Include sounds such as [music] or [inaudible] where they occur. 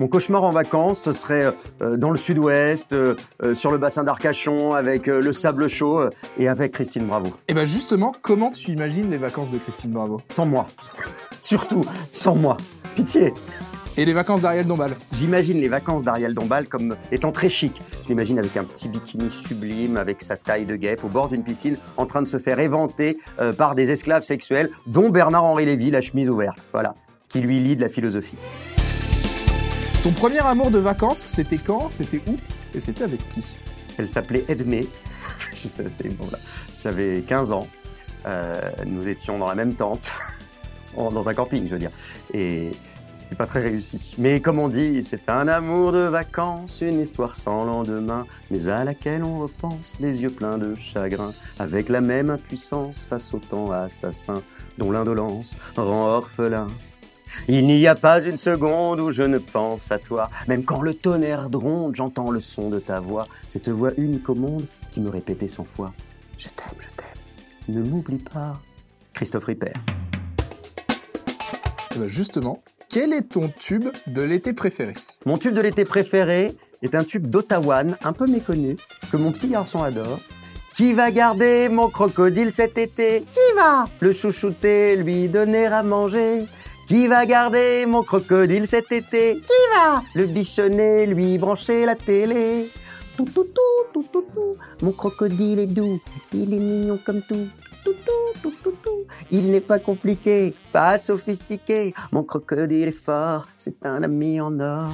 Mon cauchemar en vacances, ce serait euh, dans le sud-ouest, euh, euh, sur le bassin d'Arcachon, avec euh, le sable chaud euh, et avec Christine Bravo. Et ben justement, comment tu imagines les vacances de Christine Bravo? Sans moi. Surtout, sans moi. Pitié. Et les vacances d'Ariel Dombal? J'imagine les vacances d'Ariel Dombal comme étant très chic. Je l'imagine avec un petit bikini sublime, avec sa taille de guêpe, au bord d'une piscine, en train de se faire éventer euh, par des esclaves sexuels, dont Bernard-Henri Lévy, la chemise ouverte. Voilà. Qui lui lit de la philosophie. Ton premier amour de vacances, c'était quand C'était où Et c'était avec qui? Elle s'appelait Edmé. [laughs] Je sais, c'est bon là. J'avais 15 ans. Euh, nous étions dans la même tente, [laughs] En- dans un camping, je veux dire. Et c'était pas très réussi. Mais comme on dit, c'est un amour de vacances, une histoire sans lendemain, mais à laquelle on repense, les yeux pleins de chagrin, avec la même impuissance face au temps assassin, dont l'indolence rend orphelin. Il n'y a pas une seconde où je ne pense à toi. Même quand le tonnerre gronde, j'entends le son de ta voix. Cette voix unique au monde qui me répétait cent fois. Je t'aime, je t'aime. Ne m'oublie pas. Christophe Ripper. Et ben justement, quel est ton tube de l'été préféré? Mon tube de l'été préféré est un tube d'Ottawa, un peu méconnu, que mon petit garçon adore. Qui va garder mon crocodile cet été Qui va? Le chouchouter, lui donner à manger Qui va garder mon crocodile cet été? Qui va le bichonner, lui brancher la télé? Tout, tout, tout, tout, tout, tout. Mon crocodile est doux, il est mignon comme tout. Tout, tout, tout, tout, tout. Il n'est pas compliqué, pas sophistiqué. Mon crocodile est fort, c'est un ami en or.